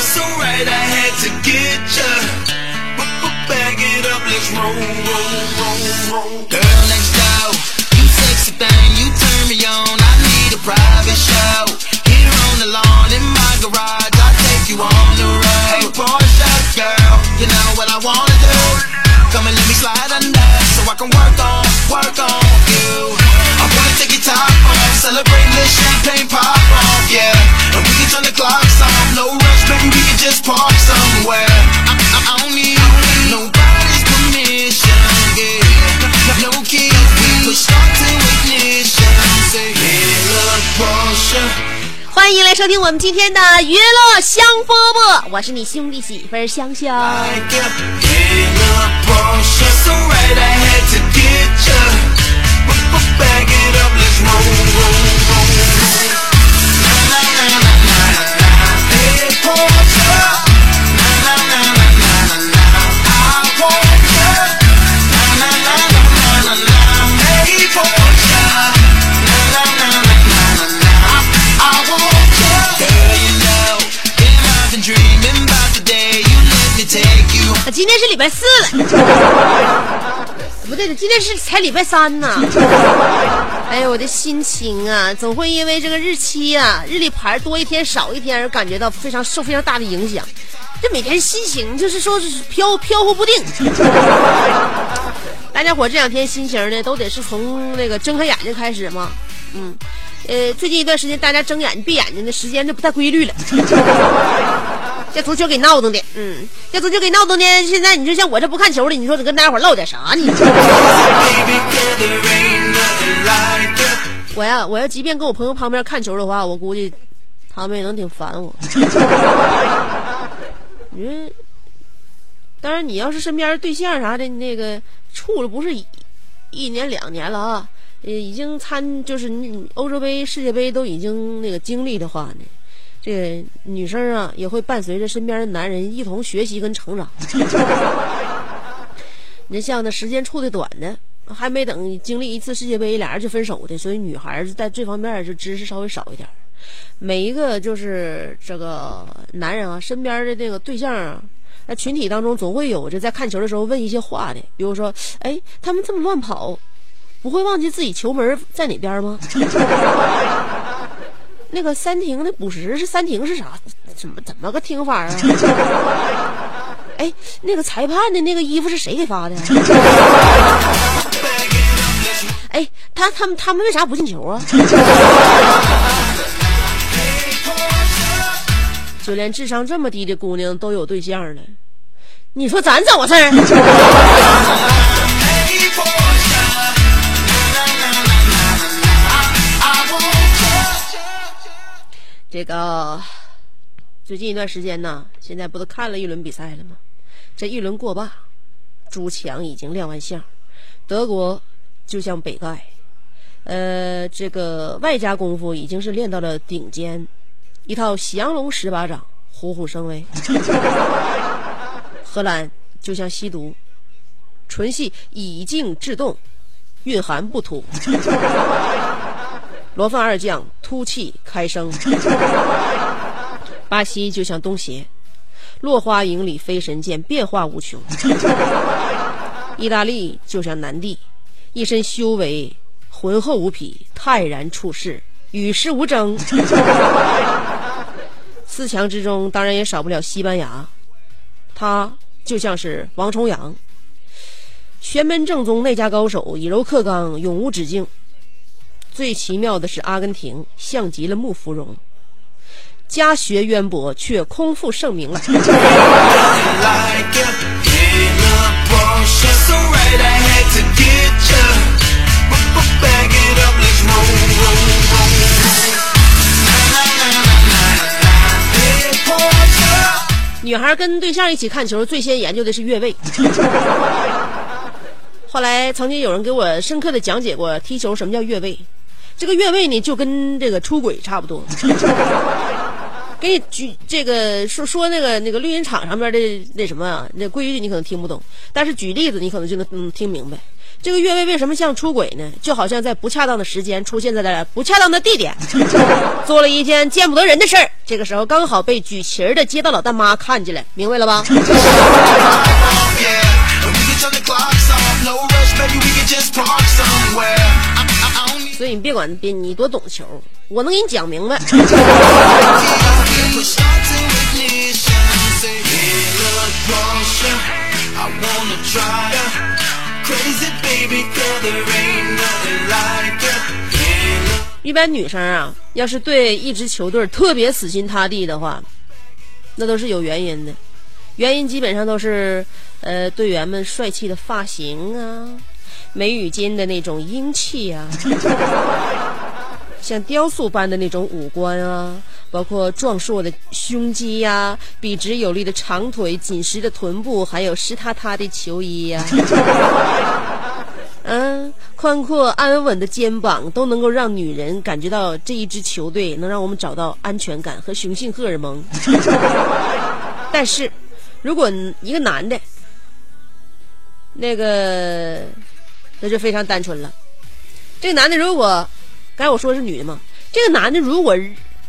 so right I had to get ya. Bag it up, let's roll, roll, roll, roll. Girl next door, you sexy thing, you turn me on. I need a private show. Here on the lawn in my garage, I'll take you on the road. Hey, Portia, 收听我们今天的娱乐香饽饽，我是你兄弟媳妇香香。天是礼拜四了，不对，今天是才礼拜三呢。哎呀，我的心情啊，总会因为这个日期啊、日历牌多一天少一天而感觉到非常受非常大的影响。这每天心情就是说是飘飘忽不定。大家伙这两天心情呢，都得是从那个睁开眼睛开始嘛。嗯，呃，最近一段时间大家睁眼睛闭眼睛的时间就不太规律了。这足球给闹腾的，嗯，这足球给闹腾的。现在你就像我这不看球的，你说得跟大家伙唠点啥呢 我呀，我要即便跟我朋友旁边看球的话，我估计他们也能挺烦我。你说，当然你要是身边对象啥的，那个处了不是一一年两年了啊，呃，已经参就是欧洲杯、世界杯都已经那个经历的话呢，这女生啊也会伴随着身边的男人一同学习跟成长。你像那时间处的短的，还没等经历一次世界杯，俩人就分手的，所以女孩子在这方面就知识稍微少一点。每一个就是这个男人啊，身边的这个对象啊，在群体当中总会有着在看球的时候问一些话的，比如说，哎，他们这么乱跑，不会忘记自己球门在哪边吗？那个三停的补时是三停是啥？怎么怎么个听法啊？哎，那个裁判的那个衣服是谁给发的？哎，他他们他们为啥不进球啊？就连智商这么低的姑娘都有对象了，你说咱怎么事儿？这个最近一段时间呢，现在不都看了一轮比赛了吗？这一轮过罢，朱强已经亮完相，德国就像北丐，呃，这个外加功夫已经是练到了顶尖，一套降龙十八掌，虎虎生威。荷兰就像吸毒，纯系以静制动，蕴含不吐。罗范二将突气开声，巴西就像东邪，落花影里飞神剑，变化无穷。意大利就像南帝，一身修为浑厚无匹，泰然处世，与世无争。四强之中当然也少不了西班牙，他就像是王重阳，玄门正宗内家高手，以柔克刚，永无止境。最奇妙的是，阿根廷像极了穆芙蓉，家学渊博却空负盛名了。女孩跟对象一起看球，最先研究的是越位。后来曾经有人给我深刻的讲解过踢球什么叫越位。这个越位呢，就跟这个出轨差不多。给你举这个说说那个那个绿茵场上边的那什么啊，那规矩你可能听不懂，但是举例子你可能就能嗯听明白。这个越位为什么像出轨呢？就好像在不恰当的时间出现在了不恰当的地点，做了一件见不得人的事儿。这个时候刚好被举旗儿的街道老大妈看见了，明白了吧？所以你别管，别你多懂球。我能给你讲明白。一般女生啊，要是对一支球队特别死心塌地的话，那都是有原因的。原因基本上都是呃，队员们帅气的发型啊。眉宇间的那种英气啊，像雕塑般的那种五官啊，包括壮硕的胸肌呀、笔直有力的长腿、紧实的臀部，还有湿塌塌的球衣呀、嗯，宽阔安稳的肩膀都能够让女人感觉到这一支球队能让我们找到安全感和雄性荷尔蒙。但是，如果一个男的，那个那就非常单纯了。这个男的如果，刚才我说是女的嘛，这个男的如果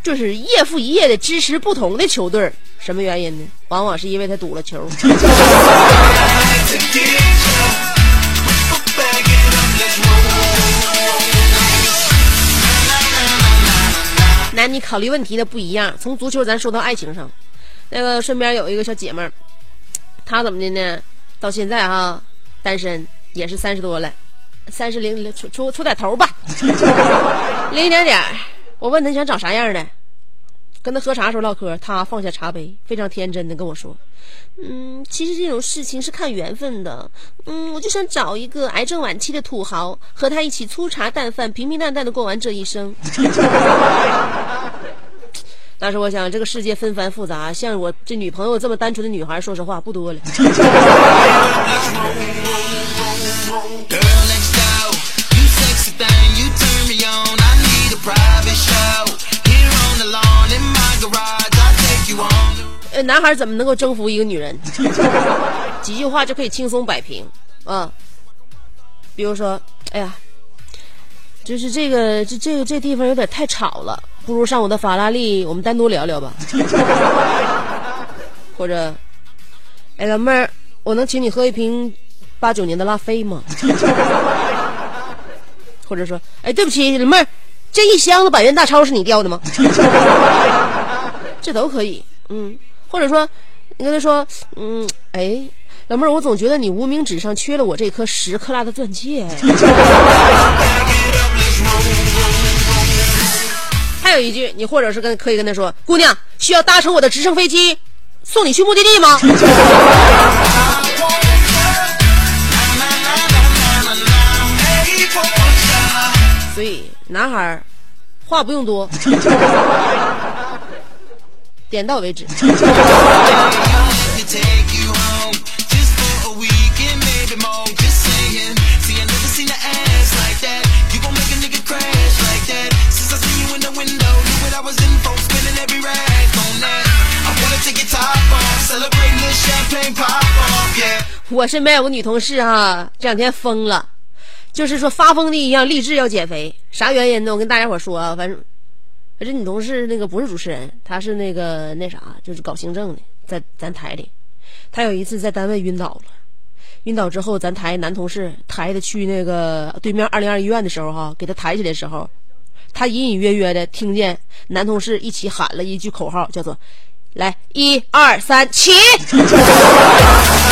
就是夜复一夜的支持不同的球队，什么原因呢？往往是因为他赌了球。to get ya. Back it up, let's roll. 那你考虑问题的不一样。从足球咱说到爱情上，那个身边有一个小姐妹，她怎么的呢？到现在哈单身，也是三十多了，三十零出出出点头吧，零一点点。我问他想找啥样的，跟他喝茶时候唠嗑，他放下茶杯，非常天真的跟我说：“嗯，其实这种事情是看缘分的。嗯，我就想找一个癌症晚期的土豪，和他一起粗茶淡饭、平平淡淡的过完这一生。”当时我想，这个世界纷繁复杂，像我这女朋友这么单纯的女孩，说实话不多了。呃，男孩怎么能够征服一个女人？几句话就可以轻松摆平啊。比如说，哎呀，就是这个这这个这地方有点太吵了，不如上我的法拉利，我们单独聊聊吧。或者，哎，老妹儿，我能请你喝一瓶八九年的拉菲吗？或者说，哎，对不起，老妹儿，这一箱子百元大钞是你掉的吗？这都可以，嗯，或者说，你跟他说，嗯，哎，老妹儿，我总觉得你无名指上缺了我这颗十克拉的钻戒。还有一句，你或者是跟可以跟他说，姑娘，需要搭乘我的直升飞机送你去目的地吗？所以男孩话不用多，点到为止。我身边有个女同事哈，这两天疯了，就是说发疯的一样，立志要减肥。啥原因呢？我跟大家伙说啊，反正，反正女同事那个不是主持人，她是那个那啥，就是搞行政的，在咱台里。她有一次在单位晕倒了，晕倒之后，咱台男同事抬她去那个对面二零二医院的时候哈，给她抬起来的时候，她隐隐约约的听见男同事一起喊了一句口号，叫做“来一二三起”。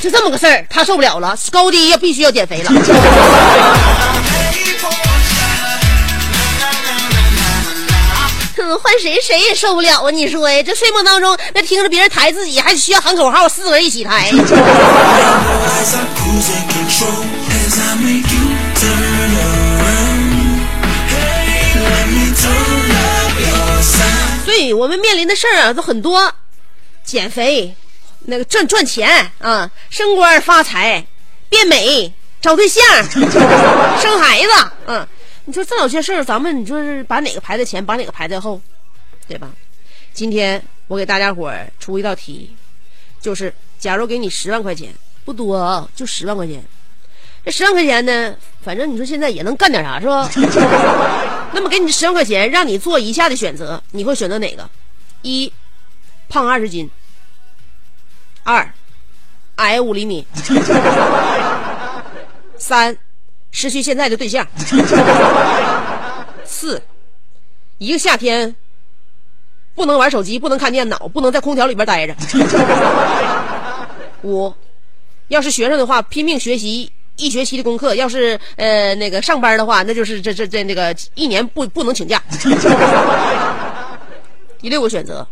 就这么个事儿，他受不了了，高低要必须要减肥了。哼，换谁谁也受不了啊！你说呀，这睡梦当中那听着别人抬自己，还需要喊口号，四个人一起抬。所以我们面临的事儿啊，都很多，减肥，那个赚赚钱啊，升官发财，变美，找对象，生孩子，嗯，你说这老些事儿，咱们你说是把哪个排在前，把哪个排在后，对吧？今天我给大家伙儿出一道题，就是假如给你十万块钱，不多啊，就十万块钱。这十万块钱呢，反正你说现在也能干点啥是吧？那么给你十万块钱，让你做以下的选择，你会选择哪个？一，胖二十斤；二，矮五厘米；三，失去现在的对象；四，一个夏天不能玩手机，不能看电脑，不能在空调里边待着；五，要是学生的话，拼命学习一学期的功课；要是呃那个上班的话，那就是这这这那个一年不不能请假。第六个选择，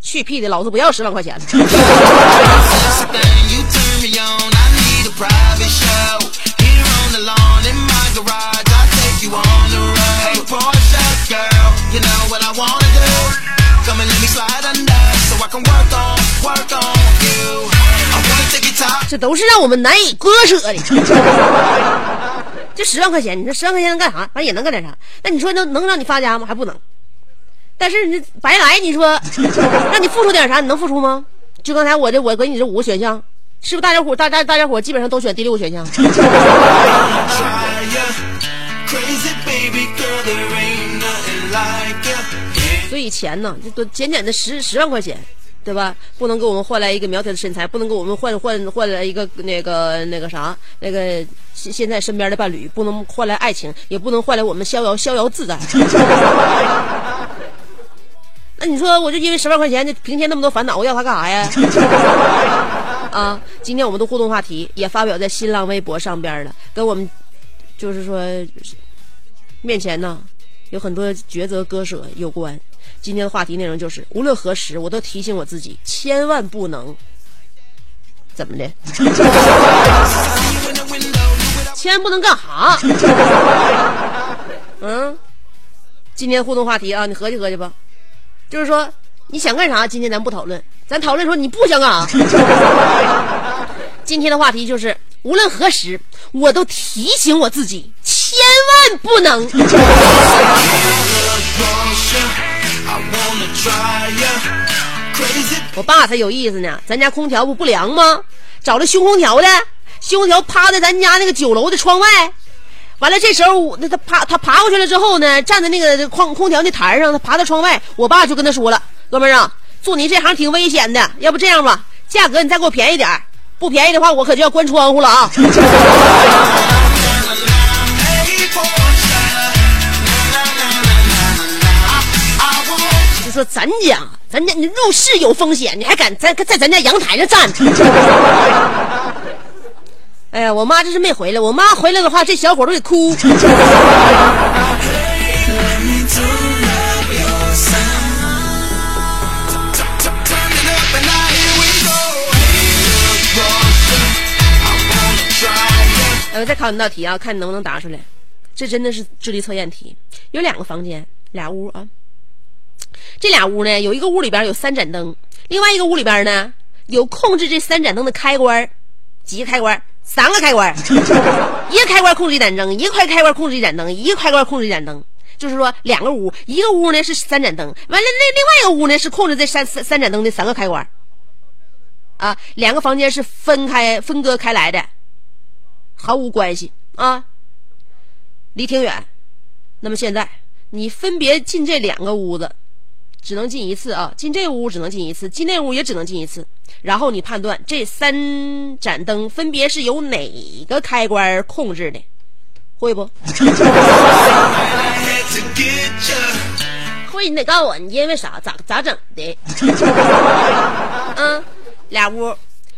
去屁的老子不要十万块钱 这都是让我们难以割舍的。这十万块钱你说十万块钱能干啥？反正也能干点啥。那你说能能让你发家吗？还不能。但是你白来，你说 让你付出点啥？你能付出吗？就刚才我这我给你这五个选项，是不是大家伙大家大家伙基本上都选第六个选项.所以钱呢，就都简简的十十万块钱，对吧？不能给我们换来一个苗条的身材，不能给我们换换换来一个那个那个啥，那个现现在身边的伴侣，不能换来爱情，也不能换来我们逍遥逍遥自在。那你说，我就因为十万块钱，就平添那么多烦恼，我要它干啥呀？啊，今天我们的互动话题也发表在新浪微博上边了，跟我们就是说面前呢有很多抉择割舍有关。今天的话题内容就是，无论何时，我都提醒我自己，千万不能怎么的，千万不能干哈？嗯，今天互动话题啊，你合计合计吧。就是说，你想干啥？今天咱不讨论，咱讨论说你不想干啥。今天的话题就是，无论何时，我都提醒我自己，千万不能。我爸才有意思呢，咱家空调不不凉吗？找了修空调的，修空调趴在咱家那个九楼的窗外。完了，这时候那他爬他爬过去了之后呢，站在那个空空调那台上，他爬到窗外，我爸就跟他说了：“哥们儿啊，做你这行挺危险的，要不这样吧，价格你再给我便宜点不便宜的话，我可就要关窗户了啊。”就说咱家，咱家你入室有风险，你还敢在在咱家阳台上站？哎呀，我妈这是没回来，我妈回来的话，这小伙都得哭。呃，再考你道题啊，看你能不能答出来。这真的是智力测验题。有两个房间，俩屋啊。这俩屋呢，有一个屋里边有三盏灯，另外一个屋里边呢有控制这三盏灯的开关，几个开关？三个开关，一个开关控制一盏灯，一个开开关控制一盏灯，一个开关控制一盏灯。就是说两个屋，一个屋呢是三盏灯，完了那另外一个屋呢是控制这三三三盏灯的三个开关。啊，两个房间是分开分割开来的，毫无关系啊，离挺远。那么现在你分别进这两个屋子，只能进一次啊，进这屋只能进一次，进那屋也只能进一次。然后你判断这三盏灯分别是由哪个开关控制的，会不？会，你得告诉我，你因为啥？咋咋整的？嗯，俩屋，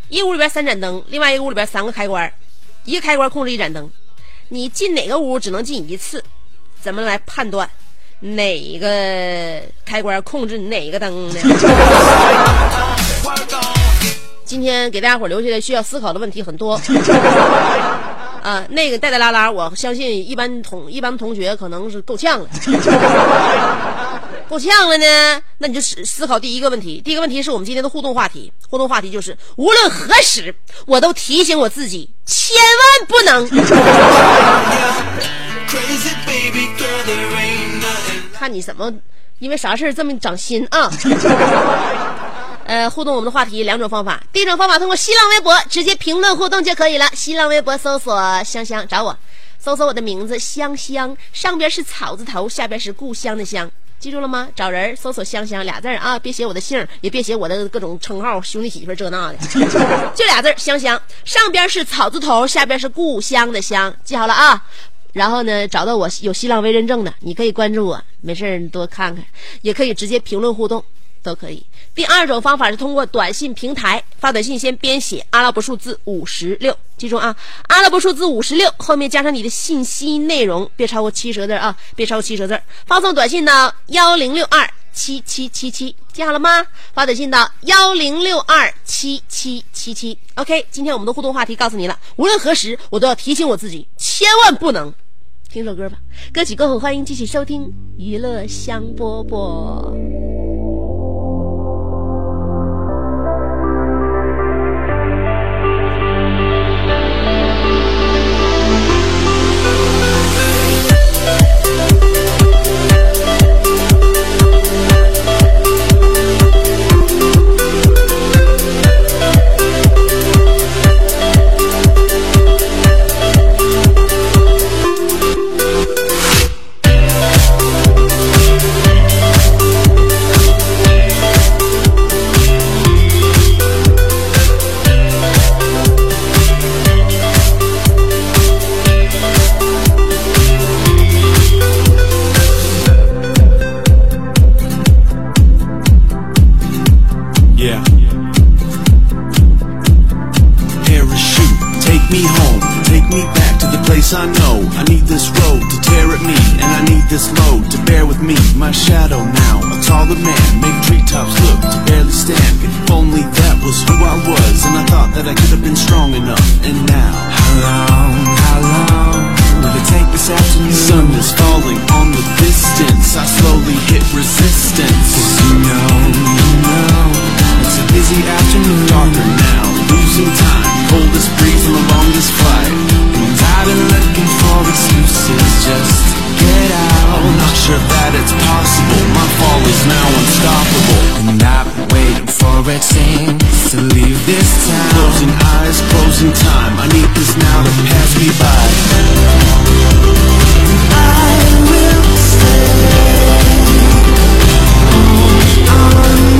一屋里边三盏灯，另外一个屋里边三个开关，一个开关控制一盏灯，你进哪个屋只能进一次，怎么来判断哪个开关控制哪个灯呢？今天给大家伙留下的需要思考的问题很多。啊，那个带带拉拉，我相信一般同一般同学可能是够呛了，够呛了呢。那你就思思考第一个问题，第一个问题是我们今天的互动话题，互动话题就是无论何时，我都提醒我自己，千万不能。看你怎么，因为啥事儿这么长心啊？呃，互动我们的话题两种方法，第一种方法通过新浪微博直接评论互动就可以了。新浪微博搜索香香找我，搜索我的名字香香，上边是草字头，下边是故乡的乡，记住了吗？找人搜索香香俩字儿啊，别写我的姓儿，也别写我的各种称号，兄弟媳妇儿这那的，就俩字儿香香，上边是草字头，下边是故乡的乡，记好了啊。然后呢，找到我有新浪微认证的，你可以关注我，没事儿你多看看，也可以直接评论互动，都可以。第二种方法是通过短信平台发短信，先编写阿拉伯数字五十六，记住啊，阿拉伯数字五十六后面加上你的信息内容，别超过七十个字啊，别超过七十个字。发送短信到幺零六二七七七七，记好了吗？发短信到幺零六二七七七七。OK，今天我们的互动话题告诉你了，无论何时我都要提醒我自己，千万不能。听首歌吧，歌曲过后欢迎继续收听娱乐香饽饽。The I know. I need this road to tear at me, and I need this load to bear with me. My shadow now, a taller man, make treetops look to barely stand. If only that was who I was, and I thought that I could have been strong enough. And now, how long, how long will it take this afternoon? Sun is falling on the distance. I slowly hit resistance. you know, you know. It's a busy afternoon, darker now, losing time, coldest breeze on the longest flight. And I've been looking for excuses just get out. Not sure that it's possible, my fall is now unstoppable. And I've been waiting for a chance to leave this town. Closing eyes, closing time, I need this now to pass me by. I will Parachute,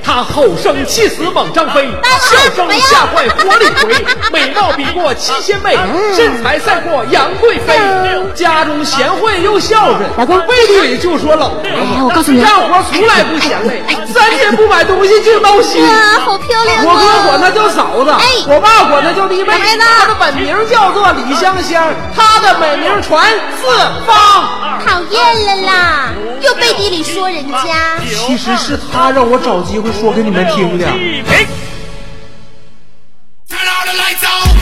他吼声气死猛张飞，笑声吓坏活李逵，美貌比过七仙妹，身材赛过杨贵妃。家中贤惠又孝顺，老公背地里就说老婆哎我告诉你干活从来不嫌累，三天不买东西就闹心。哇，好漂亮我哥啊！管她叫嫂子，哎我爸管她叫弟妹。她的本名叫做李香香，她的美名传四方。讨厌了啦，又背地里说人家。其实是她让我找机会说给你们听的。Turn all the lights on.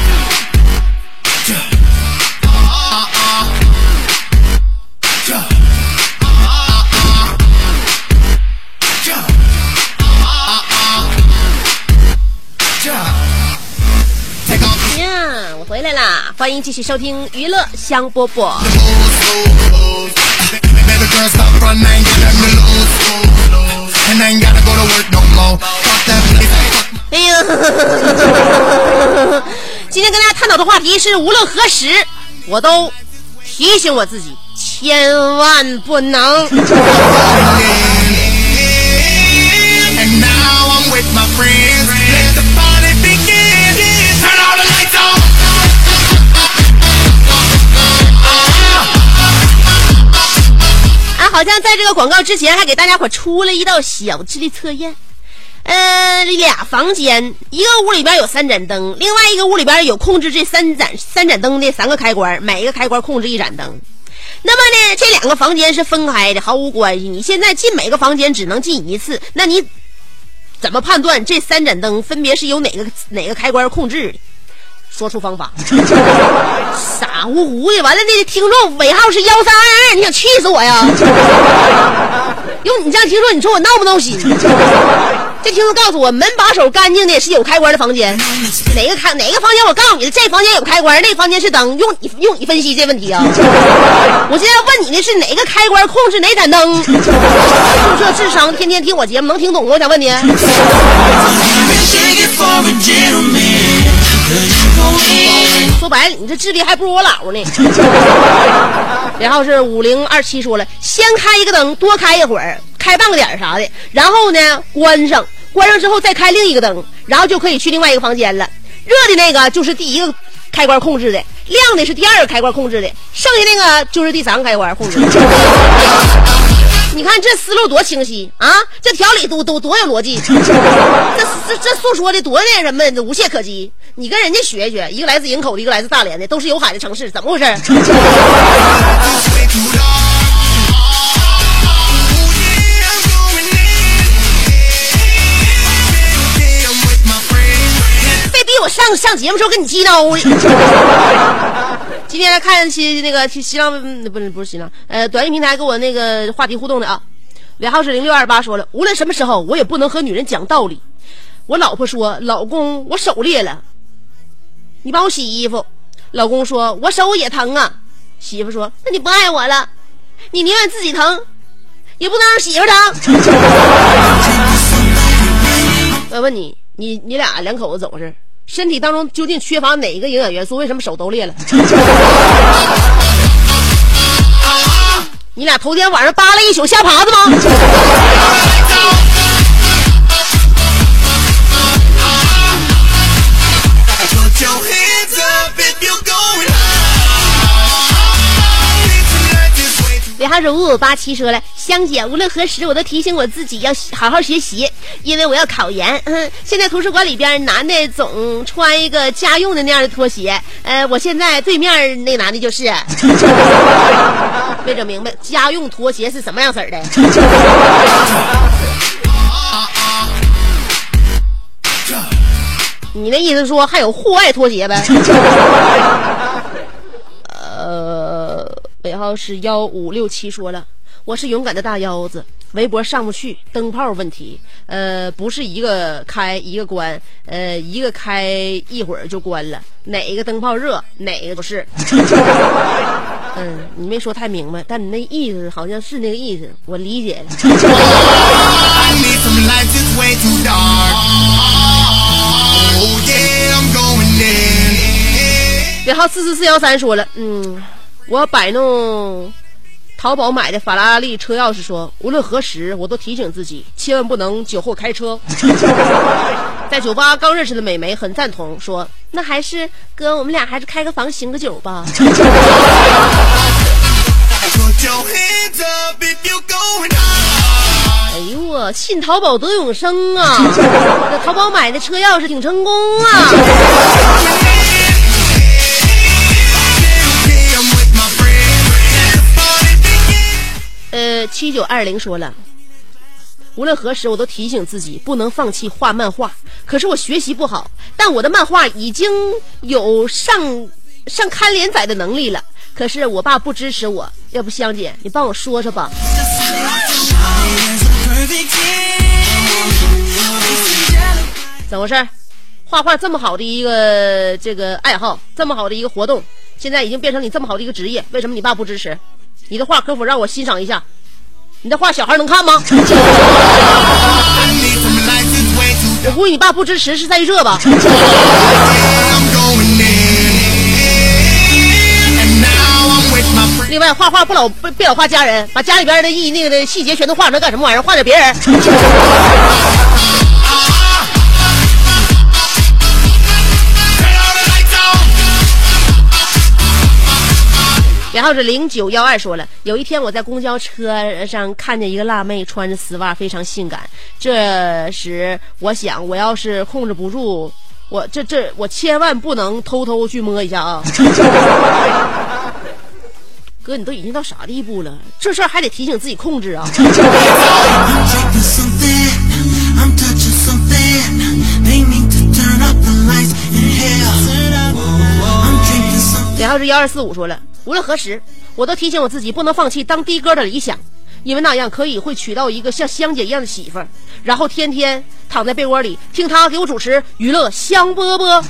Take off 呀，我回来啦！欢迎继续收听娱乐香饽饽。哎呀，今天跟大家探讨的话题是，无论何时，我都提醒我自己，千万不能。在这个广告之前还给大家伙出了一道小智力测验。呃，俩房间，一个屋里边有三盏灯，另外一个屋里边有控制这三盏三盏灯的三个开关，每一个开关控制一盏灯。那么呢，这两个房间是分开的，毫无关系。你现在进每个房间只能进一次，那你怎么判断这三盏灯分别是由哪个哪个开关控制的？说出方法。傻乎乎的，完了那听众尾号是幺三二二，你想气死我呀？用你这样听众，你说我闹不闹心？这听众告诉我，门把手干净的是有开关的房间，哪个开哪个房间？我告诉你，这房间有开关，那房间是灯，用你用你分析这问题啊！我现在问你的是哪个开关控制哪盏灯？就这智商，天天听我节目能听懂吗？我想问你。说白了，你这智力还不如我姥呢。然后是五零二七说了，先开一个灯，多开一会儿，开半个点啥的，然后呢关上，关上之后再开另一个灯，然后就可以去另外一个房间了。热的那个就是第一个开关控制的，亮的是第二个开关控制的，剩下那个就是第三个开关控制。这思路多清晰啊！这条理多多多有逻辑，这这这诉说的多那什么无懈可击。你跟人家学学，一个来自营口的，一个来自大连的，都是有海的城市，怎么回事？非逼我上上节目时候跟你激闹。今天来看新那个新新浪不是不是新浪，呃，短信平台跟我那个话题互动的啊，尾号是零六二八说了，无论什么时候，我也不能和女人讲道理。我老婆说，老公我手裂了，你帮我洗衣服。老公说，我手也疼啊。媳妇说，那你不爱我了，你宁愿自己疼，也不能让媳妇疼。我问你，你你俩两口子怎么回事？身体当中究竟缺乏哪一个营养元素？为什么手都裂了？你俩头天晚上扒拉一宿下爬子吗？尾号是五五八七说了，香姐，无论何时我都提醒我自己要好好学习，因为我要考研。嗯，现在图书馆里边男的总穿一个家用的那样的拖鞋，呃，我现在对面那男的就是 没整明白家用拖鞋是什么样式儿的。你那意思说还有户外拖鞋呗？呃，尾号是幺五六七说了，我是勇敢的大腰子，围脖上不去，灯泡问题，呃，不是一个开一个关，呃，一个开一会儿就关了，哪个灯泡热，哪个不是。嗯，你没说太明白，但你那意思好像是那个意思，我理解了。Oh. 尾号四四四幺三说了，嗯，我摆弄淘宝买的法拉利车钥匙说，无论何时我都提醒自己，千万不能酒后开车。在酒吧刚认识的美眉很赞同，说那还是哥，我们俩还是开个房醒个酒吧。哎呦我信淘宝得永生啊！这淘宝买的车钥匙挺成功啊！呃，七九二零说了，无论何时我都提醒自己不能放弃画漫画。可是我学习不好，但我的漫画已经有上上刊连载的能力了。可是我爸不支持我，要不香姐你帮我说说吧？怎么回事？画画这么好的一个这个爱好，这么好的一个活动，现在已经变成你这么好的一个职业，为什么你爸不支持？你的画可否让我欣赏一下？你的画小孩能看吗 我估计你爸不支持是在于这吧。另外，画画不老别别老画家人，把家里边的意那个的细节全都画出来干什么玩意儿？画点别人。然后这零九幺二说了，有一天我在公交车上看见一个辣妹穿着丝袜，非常性感。这时我想，我要是控制不住，我这这我千万不能偷偷去摸一下啊！哥，你都已经到啥地步了？这事儿还得提醒自己控制啊！I'm drinking something. I'm touching something. They need to turn up the lights in here. I'm drinking something. 然后这幺二四五说了，无论何时，我都提醒我自己不能放弃当的哥的理想，因为那样可以会娶到一个像香姐一样的媳妇儿，然后天天躺在被窝里听她给我主持娱乐香饽饽。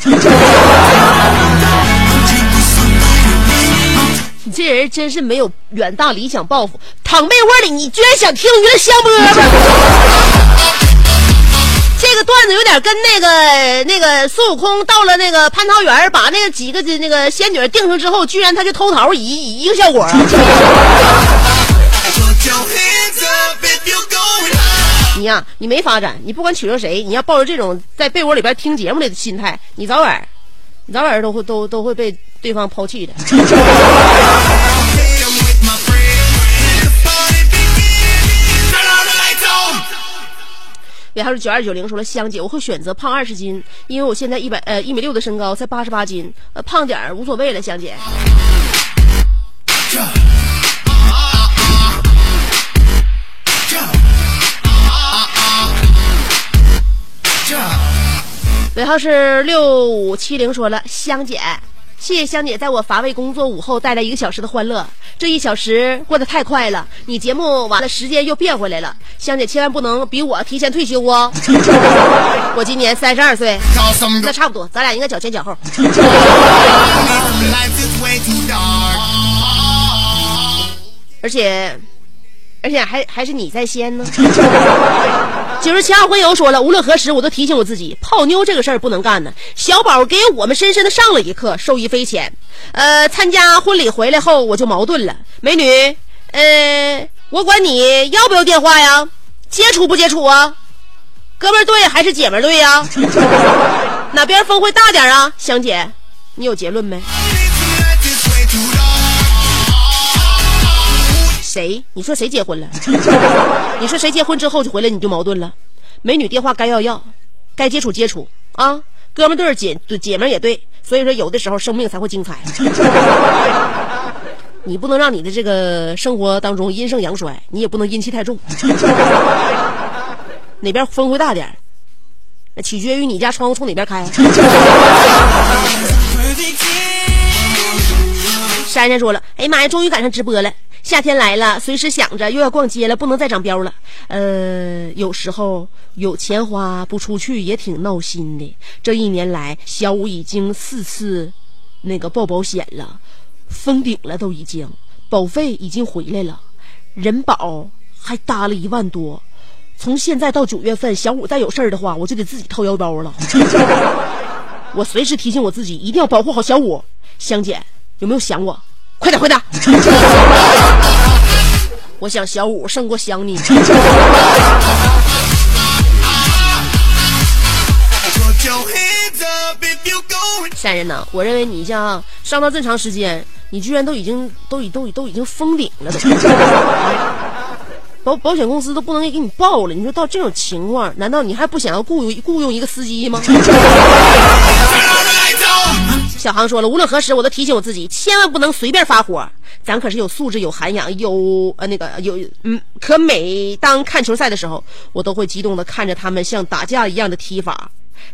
你这人真是没有远大理想抱负，躺被窝里你居然想听娱乐香饽饽。这个段子有点跟那个那个孙悟空到了那个蟠桃园，把那个几个那个仙女定上之后，居然他就偷桃一一一个效果. 你呀、你没发展，你不管娶着谁，你要抱着这种在被窝里边听节目的心态，你早晚你早晚都会都都会被对方抛弃的。然后是九二九零说了，香姐，我会选择胖二十斤，因为我现在一百呃一米六的身高，才八十八斤，呃胖点儿无所谓了，香姐。尾号是六五七零说了，香姐，谢谢香姐在我乏味工作午后带来一个小时的欢乐，这一小时过得太快了。你节目完了，时间又变回来了，香姐千万不能比我提前退休哦。我今年三十二岁，那差不多，咱俩应该脚前脚后。而且，而且还还是你在先呢。九十七号婚友说了，无论何时，我都提醒我自己，泡妞这个事儿不能干呢。小宝给我们深深的上了一课，受益匪浅。呃，参加婚礼回来后，我就矛盾了。美女，呃，我管你要不要电话呀？接触不接触啊？哥们儿对还是姐们儿对呀？哪边风会大点啊？香姐，你有结论没？谁？你说谁结婚了？你说谁结婚之后就回来你就矛盾了？美女电话该要要，该接触接触啊，哥们对儿姐姐们也对，所以说有的时候生命才会精彩。你不能让你的这个生活当中阴盛阳衰，你也不能阴气太重。哪边风会大点取决于你家窗户冲哪边开。珊珊说了：“哎呀妈呀，终于赶上直播了！夏天来了，随时想着又要逛街了，不能再长膘了。呃，有时候有钱花不出去也挺闹心的。这一年来，小五已经四次那个报保险了，封顶了都已经，保费已经回来了，人保还搭了一万多。从现在到九月份，小五再有事儿的话，我就得自己掏腰包了。我随时提醒我自己，一定要保护好小五。香姐，有没有想我？快点回答！我想小五胜过想你。善人呐，我认为你像上到这么长时间，你居然都已经都已都已都已经封顶了都。保保险公司都不能给你报了，你说到这种情况，难道你还不想要雇佣雇佣一个司机吗？小航说了，无论何时我都提醒我自己，千万不能随便发火。咱可是有素质、有涵养、有呃那个有嗯，可每当看球赛的时候，我都会激动的看着他们像打架一样的踢法，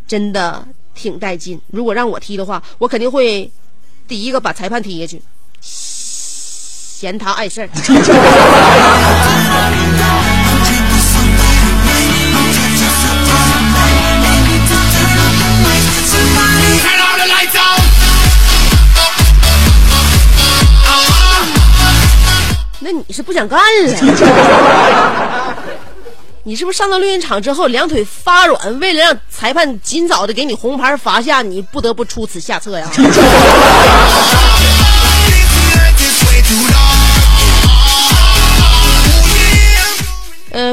真的挺带劲。如果让我踢的话，我肯定会第一个把裁判踢下去，嫌他碍事儿。那你是不想干了？你是不是上到录音场之后两腿发软，为了让裁判尽早的给你红牌罚下，你不得不出此下策呀？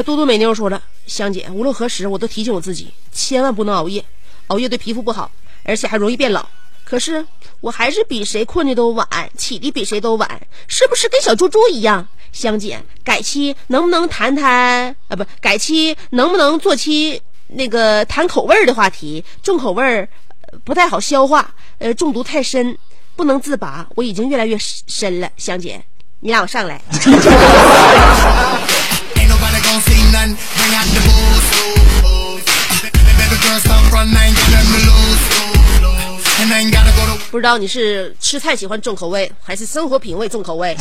嘟嘟美妞说了，香姐，无论何时我都提醒我自己，千万不能熬夜，熬夜对皮肤不好，而且还容易变老。可是我还是比谁困的都晚，起的比谁都晚，是不是跟小猪猪一样？香姐，改期能不能谈谈啊？不，改期能不能做期那个谈口味儿的话题？重口味儿不太好消化，呃，中毒太深，不能自拔。我已经越来越深了，香姐，你让我上来。Ain't nobody gonna see none. Bring out the booze. Baby girl, stop run. I ain't got nothing to lose. And I ain't gotta go to 不知道你是吃菜喜欢重口味，还是生活品味重口味？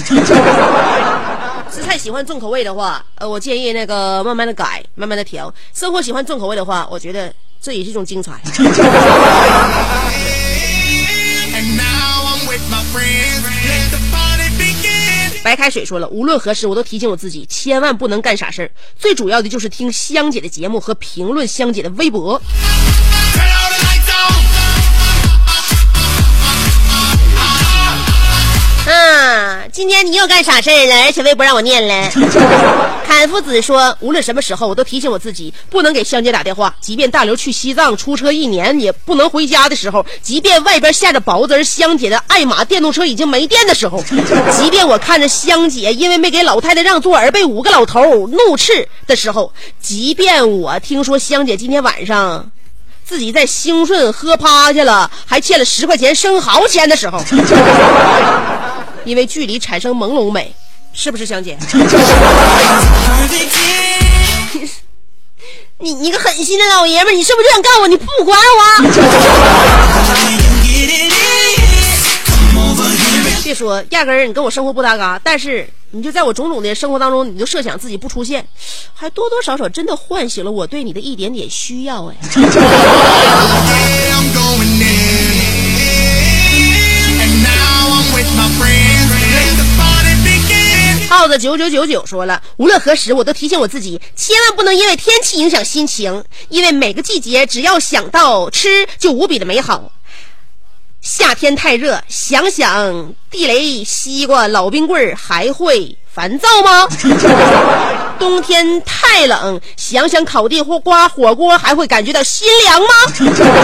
吃菜喜欢重口味的话，呃，我建议那个慢慢的改，慢慢的调。生活喜欢重口味的话，我觉得这也是一种精彩。And now I'm with my friends. 白开水说了，无论何时我都提醒我自己，千万不能干傻事儿。最主要的就是听香姐的节目和评论香姐的微博。今天你又干傻事儿了，而且微博让我念了。侃夫子说，无论什么时候，我都提醒我自己，不能给香姐打电话。即便大刘去西藏出车一年也不能回家的时候，即便外边下着雹子，而香姐的爱玛电动车已经没电的时候，即便我看着香姐因为没给老太太让座而被五个老头怒斥的时候，即便我听说香姐今天晚上。自己在兴顺喝趴下了，还欠了十块钱生蚝钱的时候，因为距离产生朦胧美，是不是香姐？你你个狠心的老爷们，你是不是就想干我？你不管我？别说，压根儿你跟我生活不搭嘎，但是你就在我种种的生活当中，你就设想自己不出现，还多多少少真的唤醒了我对你的一点点需要哎。耗子九九九九说了，无论何时，我都提醒我自己，千万不能因为天气影响心情，因为每个季节只要想到吃，就无比的美好。夏天太热，想想地雷、西瓜、老冰棍儿，还会烦躁吗？冬天太冷，想想烤地瓜火锅，还会感觉到心凉吗？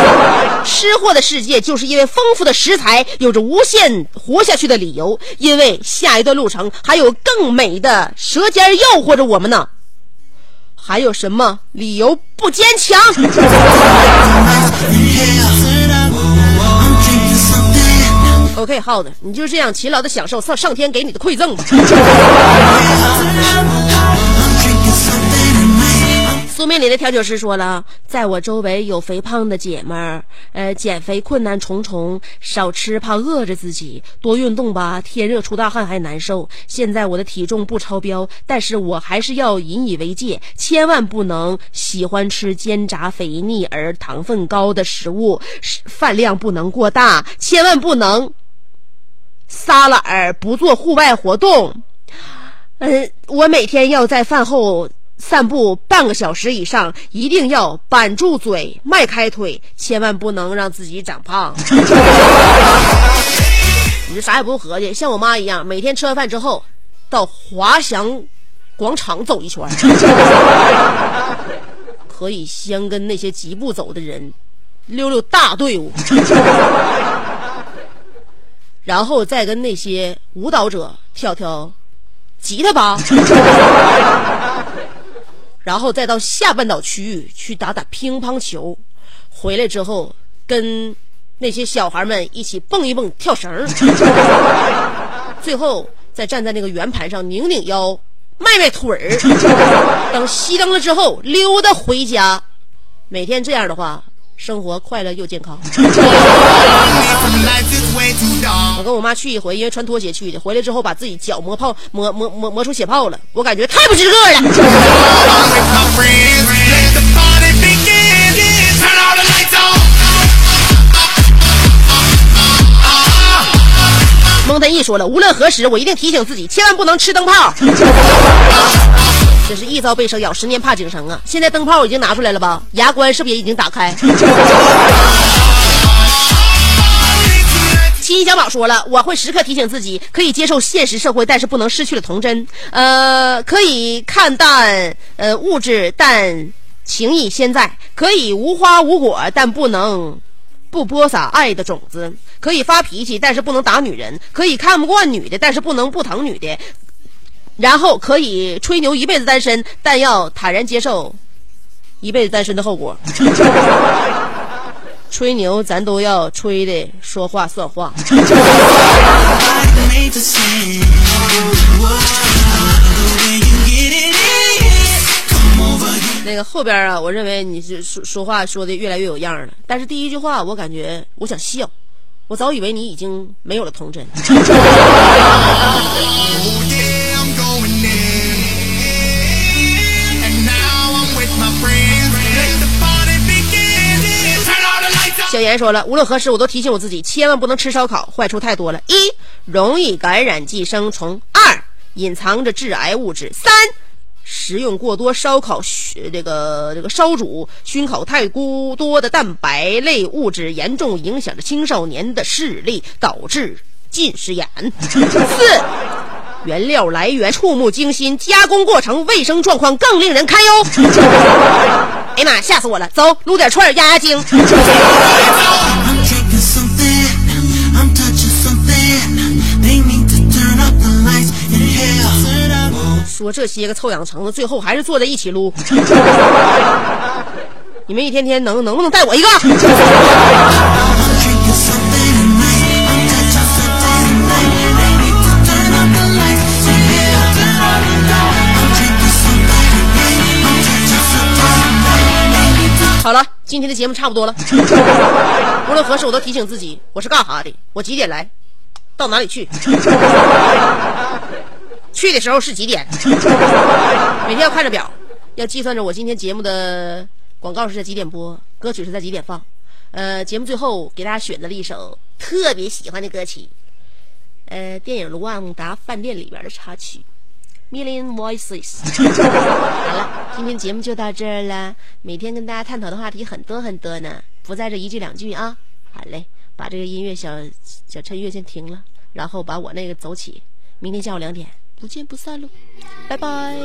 吃货的世界就是因为丰富的食材，有着无限活下去的理由。因为下一段路程还有更美的舌尖诱惑着我们呢。还有什么理由不坚强？OK，耗子，你就这样勤劳的享受上上天给你的馈赠吧。苏面里的调酒师说了，在我周围有肥胖的姐们儿，呃，减肥困难重重，少吃怕饿着自己，多运动吧，天热出大汗还难受。现在我的体重不超标，但是我还是要引以为戒，千万不能喜欢吃煎炸肥腻而糖分高的食物，是饭量不能过大，千万不能撒懒儿不做户外活动。嗯，我每天要在饭后散步半个小时以上，一定要板住嘴，迈开腿，千万不能让自己长胖。你这啥也不用合计，像我妈一样，每天吃完饭之后，到滑翔广场走一圈，可以先跟那些疾步走的人溜溜大队伍，然后再跟那些舞蹈者跳跳吉他吧，然后再到下半岛区域去打打乒乓球，回来之后跟那些小孩们一起蹦一蹦、跳绳儿，最后再站在那个圆盘上拧拧腰、迈迈腿儿，等熄灯了之后溜达回家。每天这样的话，生活快乐又健康。我跟我妈去一回，因为穿拖鞋去的，回来之后把自己脚磨泡磨磨磨磨出血泡了，我感觉太不值个了。蒙太一说了，无论何时，我一定提醒自己，千万不能吃灯泡。这是一朝被蛇咬，十年怕井绳啊！现在灯泡已经拿出来了吧？牙关是不是也已经打开？七小宝说了，我会时刻提醒自己，可以接受现实社会，但是不能失去了童真。呃，可以看淡呃物质，但情谊先在；可以无花无果，但不能不播撒爱的种子；可以发脾气，但是不能打女人；可以看不惯女的，但是不能不疼女的。然后可以吹牛一辈子单身，但要坦然接受一辈子单身的后果。吹牛咱都要吹的说话算话。那个后边啊，我认为你是说说话说的越来越有样了，但是第一句话我感觉我想笑，我早以为你已经没有了童真。小严说了，无论何时我都提醒我自己，千万不能吃烧烤，坏处太多了：一，容易感染寄生虫；二，隐藏着致癌物质；三，食用过多烧烤熏这个这个烧煮熏烤太过多的蛋白类物质，严重影响着青少年的视力，导致近视眼。四。原料来源触目惊心加工过程卫生状况更令人堪忧。哎呀妈吓死我了走撸点串压压惊。说这些个臭氧层子最后还是坐在一起撸。你们一天天能能不能带我一个？好了，今天的节目差不多了。无论何时，我都提醒自己，我是干哈的？我几点来？到哪里去？去的时候是几点？每天要看着表，要计算着我今天节目的广告是在几点播，歌曲是在几点放。呃，节目最后给大家选择了一首特别喜欢的歌曲，呃，电影《卢旺达饭店》里边的插曲。Million Voices。好了，今天节目就到这儿了。每天跟大家探讨的话题很多很多呢，不在这一句两句啊。好嘞，把这个音乐小小衬乐先停了，然后把我那个走起。明天下午两点不见不散喽，拜拜。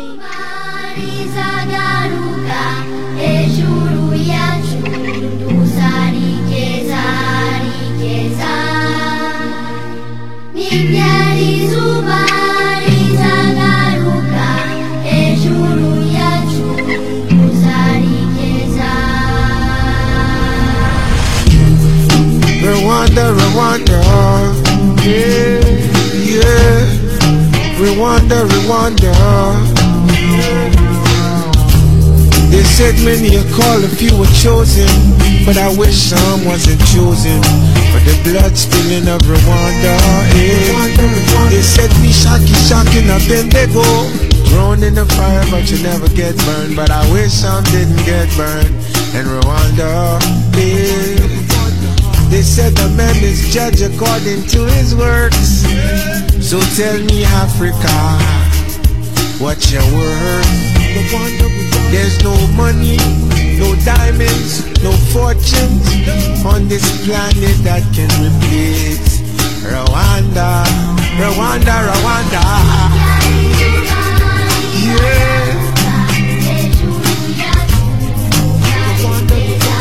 Rwanda, Rwanda. They said many are called, a few were chosen, but I wish some wasn't chosen for the blood spilling of Rwanda. Yeah. They said me shocky, shocking, I've been they go. Thrown in the fire, but you never get burned. But I wish some didn't get burned in Rwanda. Yeah. They said the man is judged according to his works. So tell me, Africa, what's your worth? There's no money, no diamonds, no fortunes on this planet that can replace Rwanda, Rwanda, Rwanda. Yeah.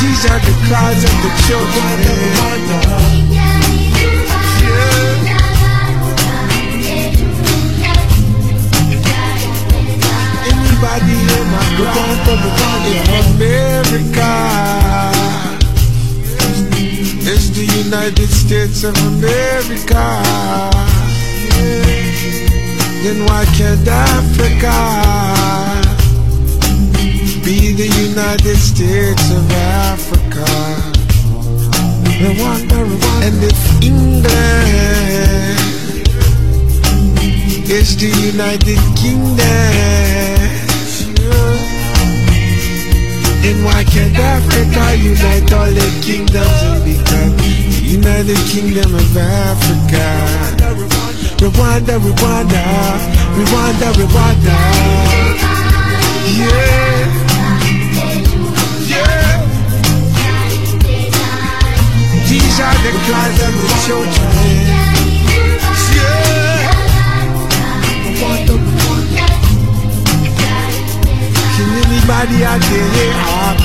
These are the cries of the children. Rwanda, Rwanda, America. It's the United States of America. Then why can't Africa be the United States of Africa? And if England is the United Kingdom. And why can't Africa unite all the kingdoms and become United Kingdom of Africa? Rwanda, Rwanda, Rwanda, Rwanda. Yeah. Yeah. These are the cries of the children. Yeah. Can anybody out there hear